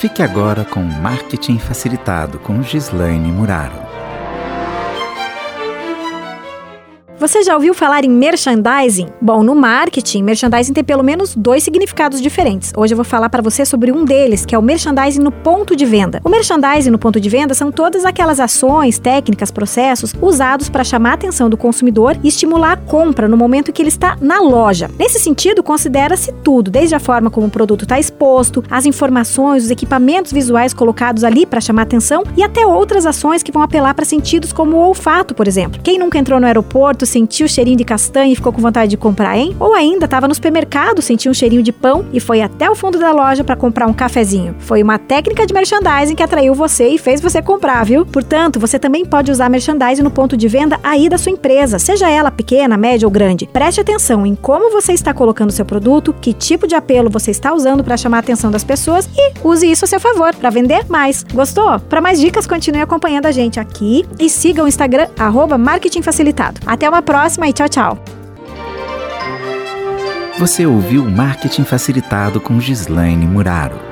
Fique agora com Marketing Facilitado com Gislaine Muraro. Você já ouviu falar em merchandising? Bom, no marketing, merchandising tem pelo menos dois significados diferentes. Hoje eu vou falar para você sobre um deles, que é o merchandising no ponto de venda. O merchandising no ponto de venda são todas aquelas ações, técnicas, processos usados para chamar a atenção do consumidor e estimular a compra no momento que ele está na loja. Nesse sentido, considera-se tudo, desde a forma como o produto está exposto, as informações, os equipamentos visuais colocados ali para chamar a atenção e até outras ações que vão apelar para sentidos como o olfato, por exemplo. Quem nunca entrou no aeroporto, sentiu o cheirinho de castanha e ficou com vontade de comprar, hein? Ou ainda estava no supermercado, sentiu um cheirinho de pão e foi até o fundo da loja para comprar um cafezinho. Foi uma técnica de merchandising que atraiu você e fez você comprar, viu? Portanto, você também pode usar merchandising no ponto de venda aí da sua empresa, seja ela pequena, média ou grande. Preste atenção em como você está colocando seu produto, que tipo de apelo você está usando para chamar a atenção das pessoas e use isso a seu favor para vender mais. Gostou? Para mais dicas, continue acompanhando a gente aqui e siga o Instagram arroba Marketing Facilitado. Até uma próxima e tchau, tchau. Você ouviu Marketing Facilitado com Gislaine Muraro.